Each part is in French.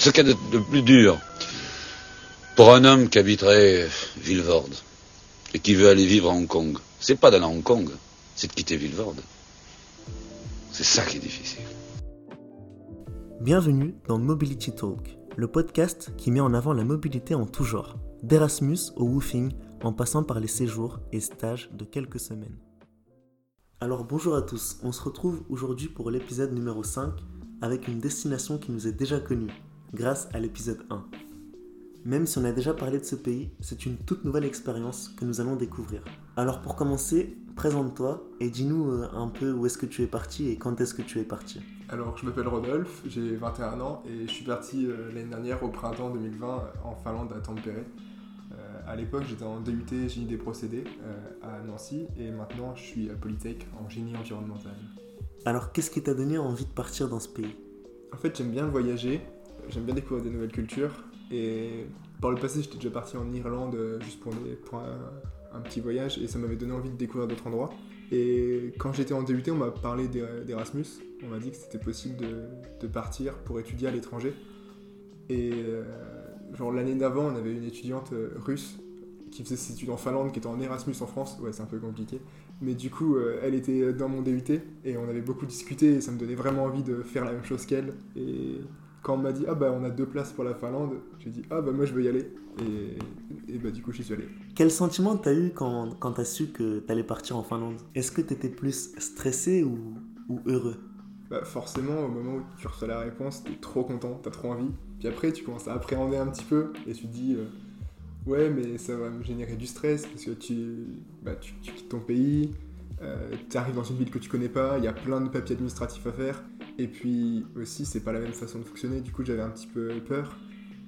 Ce qu'il y a de, plus dur pour un homme qui habiterait Villevorde et qui veut aller vivre à Hong Kong, c'est pas d'aller à Hong Kong, c'est de quitter Villevorde. C'est ça qui est difficile. Bienvenue dans Mobility Talk, le podcast qui met en avant la mobilité en tout genre, d'Erasmus au woofing, en passant par les séjours et stages de quelques semaines. Alors bonjour à tous, on se retrouve aujourd'hui pour l'épisode numéro 5 avec une destination qui nous est déjà connue, grâce à l'épisode 1. Même si on a déjà parlé de ce pays, c'est une toute nouvelle expérience que nous allons découvrir. Alors pour commencer, présente-toi et dis-nous euh, un peu où est-ce que tu es parti et quand est-ce que tu es parti. Alors je m'appelle Rodolphe, j'ai 21 ans et je suis parti euh, l'année dernière au printemps 2020 euh, en Finlande à Tampere. à l'époque j'étais en DUT génie des procédés à Nancy et maintenant je suis à Polytech en génie environnemental. Alors qu'est-ce qui t'a donné envie de partir dans ce pays? En fait j'aime bien voyager j'aime bien découvrir des nouvelles cultures. Et par le passé, j'étais déjà parti en Irlande euh, juste pour, un, petit voyage et ça m'avait donné envie de découvrir d'autres endroits. Et quand j'étais en DUT, on m'a parlé d'Erasmus. On m'a dit que c'était possible de, partir pour étudier à l'étranger. Et euh, genre l'année d'avant, on avait une étudiante euh, russe qui faisait ses études en Finlande, qui était en Erasmus en France. Ouais, c'est un peu compliqué. Mais du coup, elle était dans mon DUT et on avait beaucoup discuté et ça me donnait vraiment envie de faire la même chose qu'elle. Et quand on m'a dit ah bah on a deux places pour la Finlande, j'ai dit ah bah moi je veux y aller et, et bah du coup j'y suis allé. Quel sentiment t'as eu quand, quand t'as su que t'allais partir en Finlande? Est-ce que t'étais plus stressé ou, ou heureux? Bah forcément au moment où tu reçois la réponse t'es trop content, t'as trop envie. Puis après tu commences à appréhender un petit peu et tu te dis euh, ouais mais ça va me générer du stress parce que tu, bah, tu, tu quittes ton pays, euh, tu arrives dans une ville que tu connais pas, il y a plein de papiers administratifs à faire. Et puis aussi, c'est pas la même façon de fonctionner. Du coup, j'avais un petit peu peur.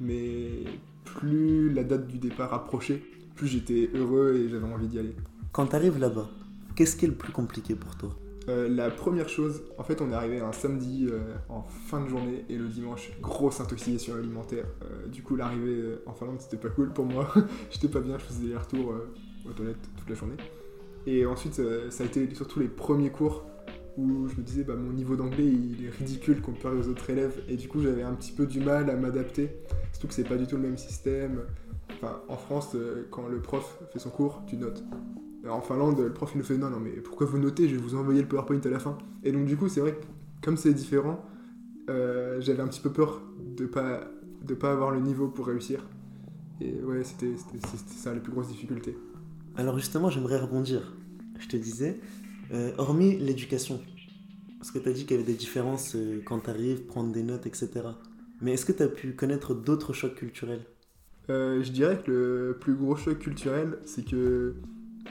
Mais plus la date du départ approchait, plus j'étais heureux et j'avais envie d'y aller. Quand tu arrives là-bas, qu'est-ce qui est le plus compliqué pour toi? Euh, la première chose, en fait, on est arrivé un samedi euh, en fin de journée et le dimanche, grosse intoxication alimentaire. du coup, l'arrivée en Finlande, c'était pas cool pour moi. J'étais pas bien, je faisais des retours aux toilettes toute la journée. Et ensuite, ça a été surtout les premiers cours où je me disais bah, mon niveau d'anglais il est ridicule comparé aux autres élèves. Et du coup j'avais un petit peu du mal à m'adapter. Surtout que c'est pas du tout le même système. Enfin en France euh, quand le prof fait son cours tu notes. En Finlande le prof il nous fait non non mais pourquoi vous notez? Je vais vous envoyer le PowerPoint à la fin. Et donc du coup c'est vrai que comme c'est différent euh, j'avais un petit peu peur de pas de pas avoir le niveau pour réussir. Et ouais c'était ça la plus grosse difficulté alors justement j'aimerais rebondir. Je te disais euh, hormis l'éducation, parce que tu as dit qu'il y avait des différences euh, quand tu arrives, prendre des notes, etc. Mais est-ce que tu as pu connaître d'autres chocs culturels? Euh, Je dirais que le plus gros choc culturel, c'est que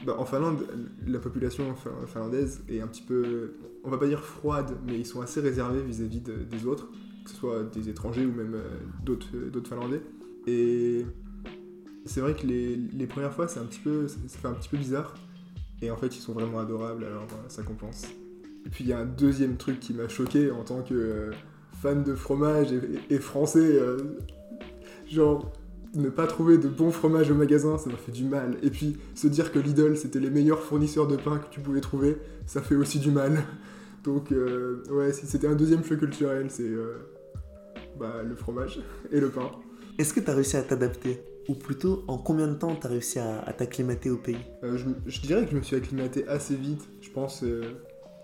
bah, en Finlande, la population finlandaise est un petit peu, on va pas dire froide, mais ils sont assez réservés vis-à-vis des autres, que ce soit des étrangers ou même d'autres Finlandais. Et c'est vrai que les, les premières fois, c'est un petit peu, ça fait un petit peu bizarre et en fait, ils sont vraiment adorables, alors euh, ça compense. Et puis il y a un deuxième truc qui m'a choqué en tant que euh, fan de fromage et, français. Euh, genre, ne pas trouver de bon fromage au magasin, ça m'a fait du mal. Et puis se dire que Lidl, c'était les meilleurs fournisseurs de pain que tu pouvais trouver, ça fait aussi du mal. Donc, ouais, c'était un deuxième choc culturel, c'est bah, le fromage et le pain. Est-ce que tu as réussi à t'adapter? Ou plutôt, en combien de temps tu as réussi à, t'acclimater au pays? Euh, je, dirais que je me suis acclimaté assez vite. Je pense euh,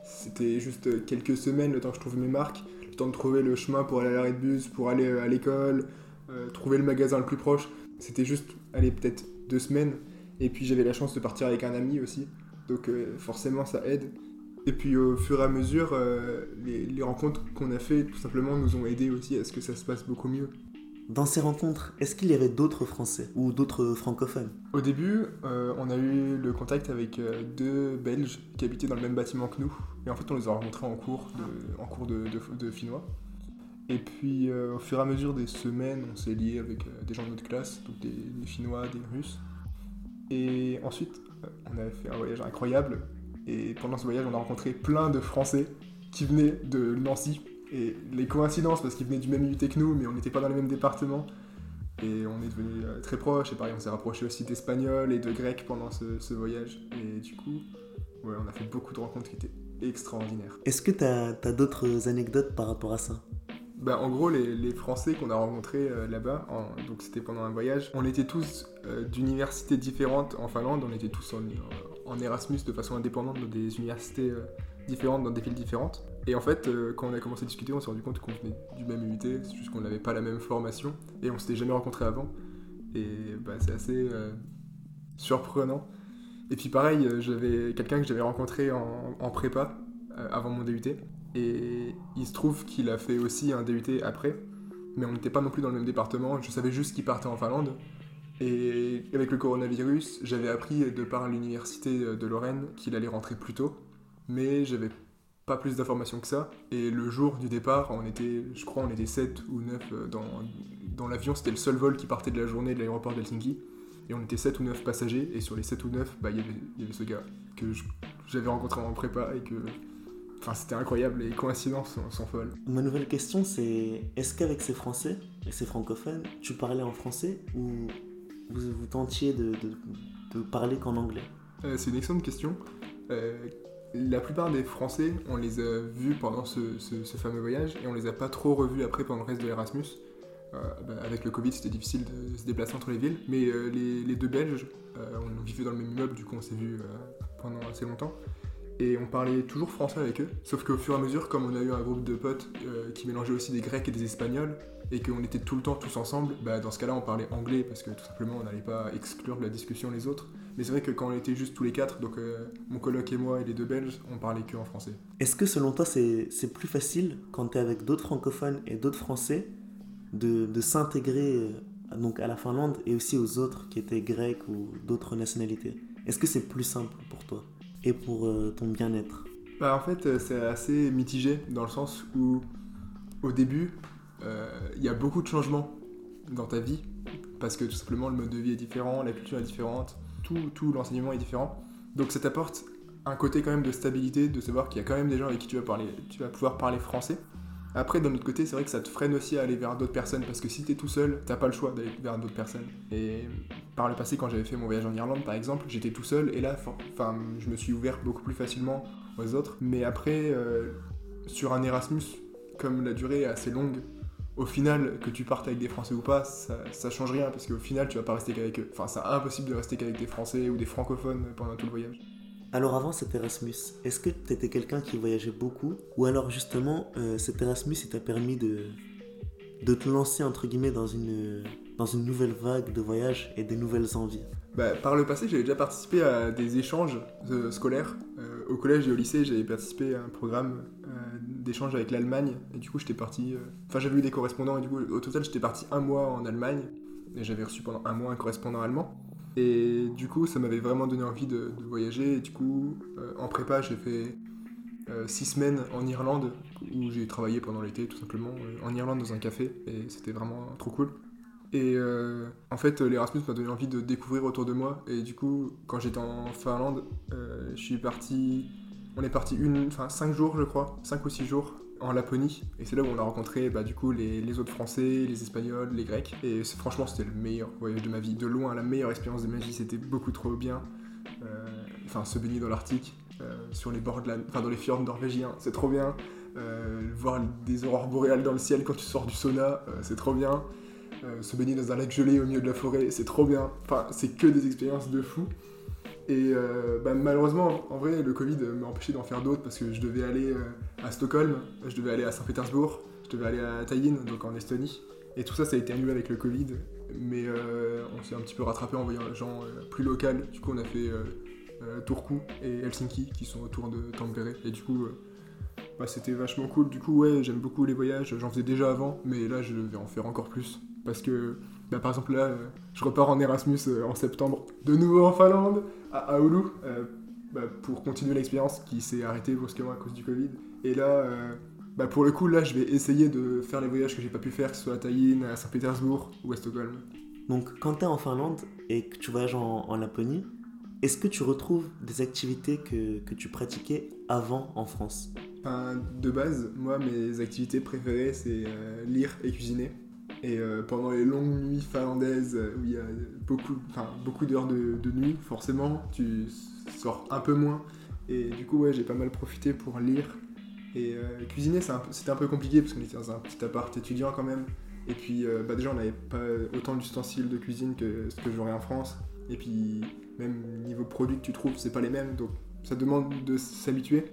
c'était juste quelques semaines le temps que je trouve mes marques, le temps de trouver le chemin pour aller à l'arrêt de bus, pour aller euh, à l'école, trouver le magasin le plus proche. C'était juste, aller peut-être deux semaines. Et puis j'avais la chance de partir avec un ami aussi. Donc forcément ça aide. Et puis au fur et à mesure, les, rencontres qu'on a fait tout simplement nous ont aidé aussi à ce que ça se passe beaucoup mieux. Dans ces rencontres, est-ce qu'il y avait d'autres Français ou d'autres francophones? Au début, euh, on a eu le contact avec euh, deux Belges qui habitaient dans le même bâtiment que nous. Et en fait, on les a rencontrés en cours de, finnois. Et puis, euh, au fur et à mesure des semaines, on s'est lié avec des gens de notre classe, donc des, des, Finnois, des Russes. Et ensuite, on a fait un voyage incroyable. Et pendant ce voyage, on a rencontré plein de Français qui venaient de Nancy et les coïncidences, parce qu'ils venaient du même UT que nous, mais on n'était pas dans les mêmes départements. Et on est devenus euh, très proches. Et pareil, on s'est rapproché aussi d'espagnol et de grec pendant ce, voyage. Et du coup, ouais, on a fait beaucoup de rencontres qui étaient extraordinaires. Est-ce que tu as, d'autres anecdotes par rapport à ça? Bah, en gros, les, les Français qu'on a rencontrés euh, là-bas, donc c'était pendant un voyage, on était tous euh, d'universités différentes en Finlande, on était tous en, en Erasmus de façon indépendante dans des universités euh, différentes, dans des villes différentes. Et en fait, euh, quand on a commencé à discuter, on s'est rendu compte qu'on venait du même UT, c'est juste qu'on n'avait pas la même formation, et on s'était jamais rencontrés avant. Et bah, c'est assez euh, surprenant. Et puis pareil, euh, j'avais quelqu'un que j'avais rencontré en, prépa avant mon DUT. Et il se trouve qu'il a fait aussi un DUT après. Mais on n'était pas non plus dans le même département. Je savais juste qu'il partait en Finlande. Et avec le coronavirus, j'avais appris de par l'université de Lorraine qu'il allait rentrer plus tôt. Mais j'avais pas plus d'informations que ça. Et le jour du départ, on était, je crois, on était 7 ou 9 dans, dans l'avion. C'était le seul vol qui partait de la journée de l'aéroport d'Helsinki. Et on était 7 ou 9 passagers. Et sur les 7 ou 9, bah, il y avait- il y avait ce gars que j'avais rencontré en prépa et que. Enfin, c'était incroyable. Les coïncidences sont, sont folles. Ma nouvelle question, c'est est-ce qu'avec ces Français et ces francophones, tu parlais en français ou vous, vous tentiez de, de, de parler qu'en anglais? Euh, c'est une excellente question. Euh, la plupart des Français, on les a vus pendant ce, fameux voyage et on les a pas trop revus après pendant le reste de l'Erasmus. Euh, bah, avec le Covid, c'était difficile de se déplacer entre les villes. Mais euh, les, deux Belges, euh, on vivait dans le même immeuble, du coup on s'est vus pendant assez longtemps. Et on parlait toujours français avec eux. Sauf qu'au fur et à mesure, comme on a eu un groupe de potes qui mélangeait aussi des Grecs et des Espagnols, et qu'on était tout le temps tous ensemble, bah, dans ce cas-là, on parlait anglais parce que tout simplement, on n'allait pas exclure de la discussion les autres. Mais c'est vrai que quand on était juste tous les quatre, donc euh, mon coloc et moi et les deux Belges, on parlait que en français. Est-ce que selon toi, c'est plus facile quand tu es avec d'autres francophones et d'autres Français de, de s'intégrer euh, donc à la Finlande et aussi aux autres qui étaient grecs ou d'autres nationalités? Est-ce que c'est plus simple pour toi et pour euh, ton bien-être? Bah, en fait, c'est assez mitigé dans le sens où, au début, euh, il y a beaucoup de changements dans ta vie parce que tout simplement le mode de vie est différent, la culture est différente, tout, l'enseignement est différent. Donc ça t'apporte un côté quand même de stabilité, de savoir qu'il y a quand même des gens avec qui tu vas, parler, tu vas pouvoir parler français. Après, d'un autre côté, c'est vrai que ça te freine aussi à aller vers d'autres personnes parce que si t'es tout seul, t'as pas le choix d'aller vers d'autres personnes. Et par le passé, quand j'avais fait mon voyage en Irlande par exemple, j'étais tout seul et là, enfin, je me suis ouvert beaucoup plus facilement aux autres. Mais après, euh, sur un Erasmus, comme la durée est assez longue, au final, que tu partes avec des Français ou pas, ça, ça change rien parce qu'au final, tu vas pas rester qu'avec eux. Enfin, c'est impossible de rester qu'avec des Français ou des francophones pendant tout le voyage. Alors avant cet Erasmus, est-ce que tu étais quelqu'un qui voyageait beaucoup? Ou alors justement, euh, cet Erasmus, il t'a permis de, de te lancer, entre guillemets, dans une, dans une nouvelle vague de voyage et des nouvelles envies? Bah, par le passé, j'avais déjà participé à des échanges euh, scolaires. Euh, au collège et au lycée, j'avais participé à un programme d'échange avec l'Allemagne. Et du coup, j'étais parti. euh, Enfin, j'avais eu des correspondants. Et du coup, au total, j'étais parti un mois en Allemagne. Et j'avais reçu pendant un mois un correspondant allemand. Et du coup, ça m'avait vraiment donné envie de, voyager. Et du coup, euh, en prépa, j'ai fait euh, six semaines en Irlande, où j'ai travaillé pendant l'été, tout simplement, en Irlande dans un café. Et c'était vraiment trop cool. Et en fait, l'Erasmus m'a donné envie de découvrir autour de moi. Et du coup, quand j'étais en Finlande, je suis parti. On est parti une, enfin cinq jours, je crois, cinq ou six jours en Laponie. Et c'est là où on a rencontré bah, du coup les, autres Français, les Espagnols, les Grecs. Et franchement, c'était le meilleur voyage de ma vie. De loin, la meilleure expérience de ma vie. C'était beaucoup trop bien. Euh, Enfin, se baigner dans l'Arctique, euh, sur les bords de la, enfin dans les fjords norvégiens, c'est trop bien. Euh, voir des aurores boréales dans le ciel quand tu sors du sauna, c'est trop bien. Se baigner dans un lac gelé au milieu de la forêt, c'est trop bien. Enfin, c'est que des expériences de fou. Et euh, bah, malheureusement, en vrai, le Covid m'a empêché d'en faire d'autres parce que je devais aller euh, à Stockholm, je devais aller à Saint-Pétersbourg, je devais aller à Tallinn, donc en Estonie. Et tout ça, ça a été annulé avec le Covid. Mais euh, on s'est un petit peu rattrapé en voyageant euh, plus local. Du coup, on a fait Turku et Helsinki qui sont autour de Tampere. Et du coup, bah, c'était vachement cool. Du coup, ouais, j'aime beaucoup les voyages. J'en faisais déjà avant, mais là, je vais en faire encore plus. Parce que, bah, par exemple, là, euh, je repars en Erasmus euh, en septembre, de nouveau en Finlande, à Oulu, euh, bah, pour continuer l'expérience qui s'est arrêtée brusquement à cause du Covid. Et là, bah, pour le coup, là, je vais essayer de faire les voyages que j'ai pas pu faire, que ce soit à Tallinn, à Saint-Pétersbourg ou à Stockholm. Donc quand tu es en Finlande et que tu voyages en, en Laponie, est-ce que tu retrouves des activités que, que tu pratiquais avant en France? De base, moi, mes activités préférées, c'est euh, lire et cuisiner. Et euh, pendant les longues nuits finlandaises, euh, où il y a beaucoup, beaucoup d'heures de, nuit, forcément, tu sors un peu moins. Et du coup, ouais, j'ai pas mal profité pour lire Et euh, cuisiner, c'était un, peu compliqué parce qu'on était dans un petit appart étudiant quand même. Et puis, bah, déjà, on n'avait pas autant d'ustensiles de cuisine que ce que j'aurais en France. Et puis, même niveau produit que tu trouves, c'est pas les mêmes. Donc, ça demande de s'habituer.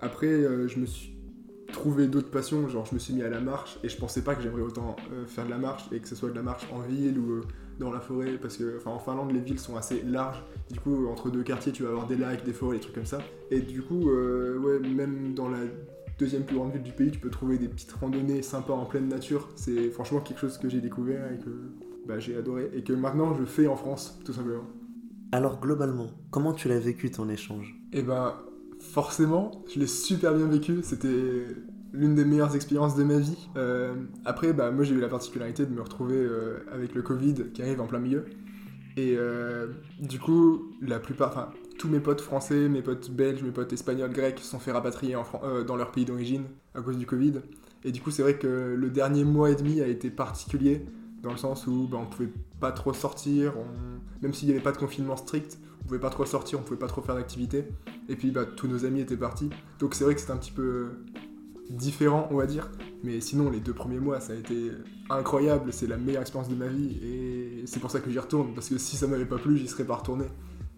Après, je me suis trouvé d'autres passions. Genre, je me suis mis à la marche et je pensais pas que j'aimerais autant euh, faire de la marche et que ce soit de la marche en ville ou euh, dans la forêt. Parce que, enfin, en Finlande, les villes sont assez larges. Du coup, entre deux quartiers, tu vas avoir des lacs, des forêts, des trucs comme ça. Et du coup, euh, ouais, même dans la deuxième plus grande ville du pays, tu peux trouver des petites randonnées sympas en pleine nature. C'est franchement quelque chose que j'ai découvert et que bah, j'ai adoré et que maintenant je fais en France, tout simplement. Alors globalement, comment tu l'as vécu ton échange? Et ben, forcément, je l'ai super bien vécu. C'était l'une des meilleures expériences de ma vie. Euh, après, bah, moi j'ai eu la particularité de me retrouver euh, avec le Covid qui arrive en plein milieu. Et euh, du coup, la plupart, enfin, tous mes potes français, mes potes belges, mes potes espagnols, grecs sont fait rapatrier en dans leur pays d'origine à cause du Covid. Et du coup, c'est vrai que le dernier mois et demi a été particulier dans le sens où bah, on pouvait pas trop sortir, même s'il n'y avait pas de confinement strict, pouvait pas trop sortir, on pouvait pas trop faire d'activités. Et puis bah, tous nos amis étaient partis. Donc c'est vrai que c'était un petit peu différent, on va dire. Mais sinon, les deux premiers mois, ça a été incroyable. C'est la meilleure expérience de ma vie. Et c'est pour ça que j'y retourne. Parce que si ça m'avait pas plu, j'y serais pas retourné.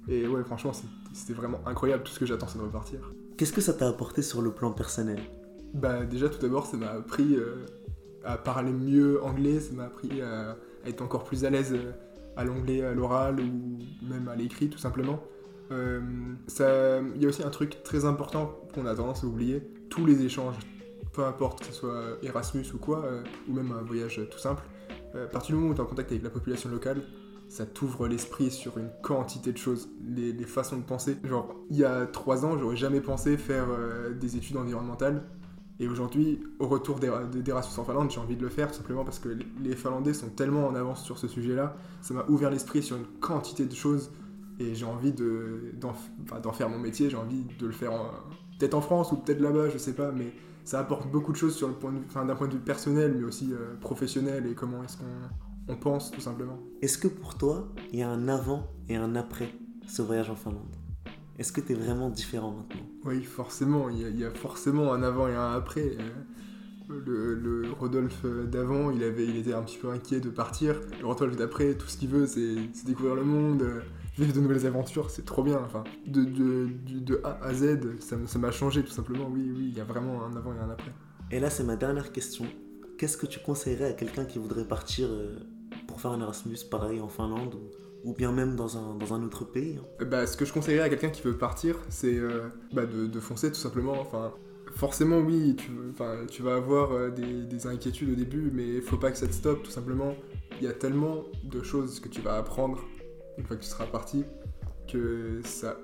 Et ouais, franchement, c'était vraiment incroyable. Tout ce que j'attends, c'est de repartir. Qu'est-ce que ça t'a apporté sur le plan personnel? Bah déjà tout d'abord ça m'a appris euh, à parler mieux anglais, ça m'a appris à, à être encore plus à l'aise euh, à l'anglais, à l'oral ou même à l'écrit tout simplement. Euh, Il y a aussi un truc très important qu'on a tendance à oublier, tous les échanges, peu importe que ce soit Erasmus ou quoi, euh, ou même un voyage tout simple, euh, à partir du moment où tu es en contact avec la population locale, ça t'ouvre l'esprit sur une quantité de choses, les, façons de penser. Genre, il y a trois ans, j'aurais jamais pensé faire des études environnementales. Et aujourd'hui, au retour d'Era- de- d'Erasmus en Finlande, j'ai envie de le faire simplement parce que les Finlandais sont tellement en avance sur ce sujet-là. Ça m'a ouvert l'esprit sur une quantité de choses et j'ai envie de- d'en d'en faire mon métier. J'ai envie de le faire peut-être en France ou peut-être là-bas, je sais pas, mais ça apporte beaucoup de choses de d'un point de vue personnel, mais aussi euh, professionnel et comment est-ce qu'on on pense tout simplement. Est-ce que pour toi, il y a un avant et un après ce voyage en Finlande? Est-ce que tu es vraiment différent maintenant? Oui, forcément, il y, a, il y a forcément un avant et un après. Euh, Le, le Rodolphe d'avant, il, avait, il était un petit peu inquiet de partir. Le Rodolphe d'après, tout ce qu'il veut, c'est découvrir le monde, euh, vivre de nouvelles aventures, c'est trop bien. Enfin, de, de, du- de A à Z, ça m'a changé tout simplement. Oui, oui, il y a vraiment un avant et un après. Et là, c'est ma dernière question. Qu'est-ce que tu conseillerais à quelqu'un qui voudrait partir euh, pour faire un Erasmus pareil en Finlande ou, ou bien même dans un, dans un autre pays hein Euh, Bah, ce que je conseillerais à quelqu'un qui veut partir, c'est euh, bah, de, foncer tout simplement. Enfin, forcément, oui, tu, vas avoir euh, des, des inquiétudes au début, mais il faut pas que ça te stoppe tout simplement. Il y a tellement de choses que tu vas apprendre une fois que tu seras parti que ça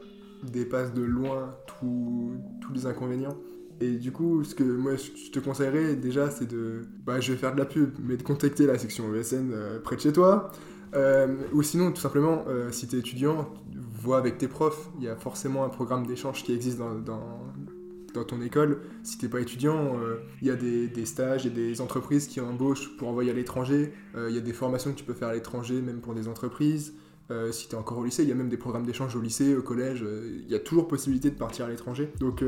dépasse de loin tous les inconvénients. Et du coup, ce que moi je te conseillerais déjà, c'est de. Bah, je vais faire de la pub, mais de contacter la section ESN près de chez toi. Euh, ou sinon, tout simplement, euh, si tu es étudiant, vois avec tes profs. Il y a forcément un programme d'échange qui existe dans, dans, ton école. Si t'es pas étudiant, euh, il y a des, des stages et des entreprises qui embauchent pour envoyer à l'étranger. Il y a des formations que tu peux faire à l'étranger, même pour des entreprises. Si tu es encore au lycée, il y a même des programmes d'échange au lycée, au collège. Il y a toujours possibilité de partir à l'étranger. Donc,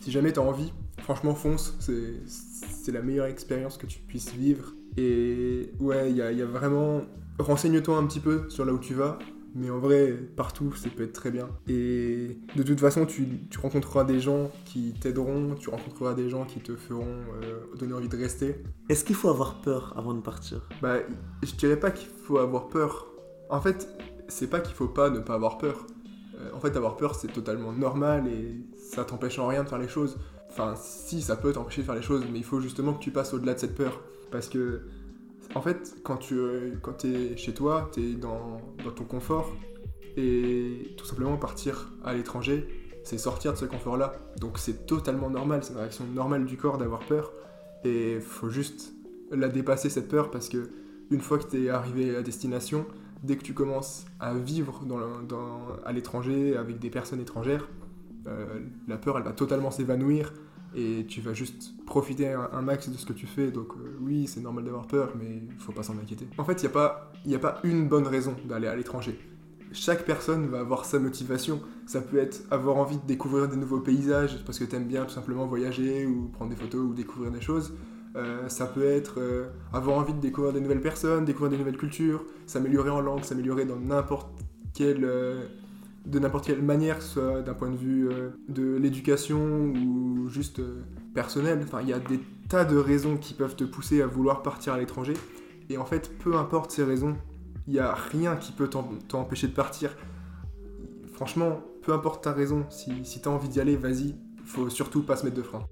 si jamais tu as envie, franchement, fonce. C'est la meilleure expérience que tu puisses vivre. Et ouais, il y a, il y a vraiment. Renseigne-toi un petit peu sur là où tu vas. Mais en vrai, partout, ça peut être très bien. Et de toute façon, tu, tu rencontreras des gens qui t'aideront, tu rencontreras des gens qui te feront euh, donner envie de rester. Est-ce qu'il faut avoir peur avant de partir? Bah, je dirais pas qu'il faut avoir peur. En fait, c'est pas qu'il faut pas ne pas avoir peur. Euh, en fait, avoir peur, c'est totalement normal et ça t'empêche en rien de faire les choses. Enfin, si, ça peut t'empêcher de faire les choses, mais il faut justement que tu passes au-delà de cette peur. Parce que, en fait, quand tu quand es chez toi, tu es dans, dans ton confort. Et tout simplement partir à l'étranger, c'est sortir de ce confort-là. Donc c'est totalement normal, c'est une réaction normale du corps d'avoir peur. Et faut juste la dépasser cette peur parce que une fois que tu es arrivé à destination, dès que tu commences à vivre dans- à l'étranger avec des personnes étrangères, euh, la peur elle va totalement s'évanouir et tu vas juste profiter un, max de ce que tu fais. Donc euh, oui, c'est normal d'avoir peur, mais il faut pas s'en inquiéter. En fait, il n'y a, pas- une bonne raison d'aller à l'étranger. chaque personne va avoir sa motivation. Ça peut être avoir envie de découvrir des nouveaux paysages parce que t'aimes bien tout simplement voyager ou prendre des photos ou découvrir des choses. Euh, ça peut être euh, avoir envie de découvrir des nouvelles personnes, découvrir des nouvelles cultures, s'améliorer en langue, s'améliorer dans n'importe euh, de n'importe quelle manière, soit d'un point de vue de l'éducation ou juste personnel. Enfin, il y a des tas de raisons qui peuvent te pousser à vouloir partir à l'étranger. Et en fait, peu importe ces raisons, il n'y a rien qui peut t'empêcher de partir. Franchement, peu importe ta raison, si, si tu as envie d'y aller, vas-y. Faut surtout pas se mettre de frein.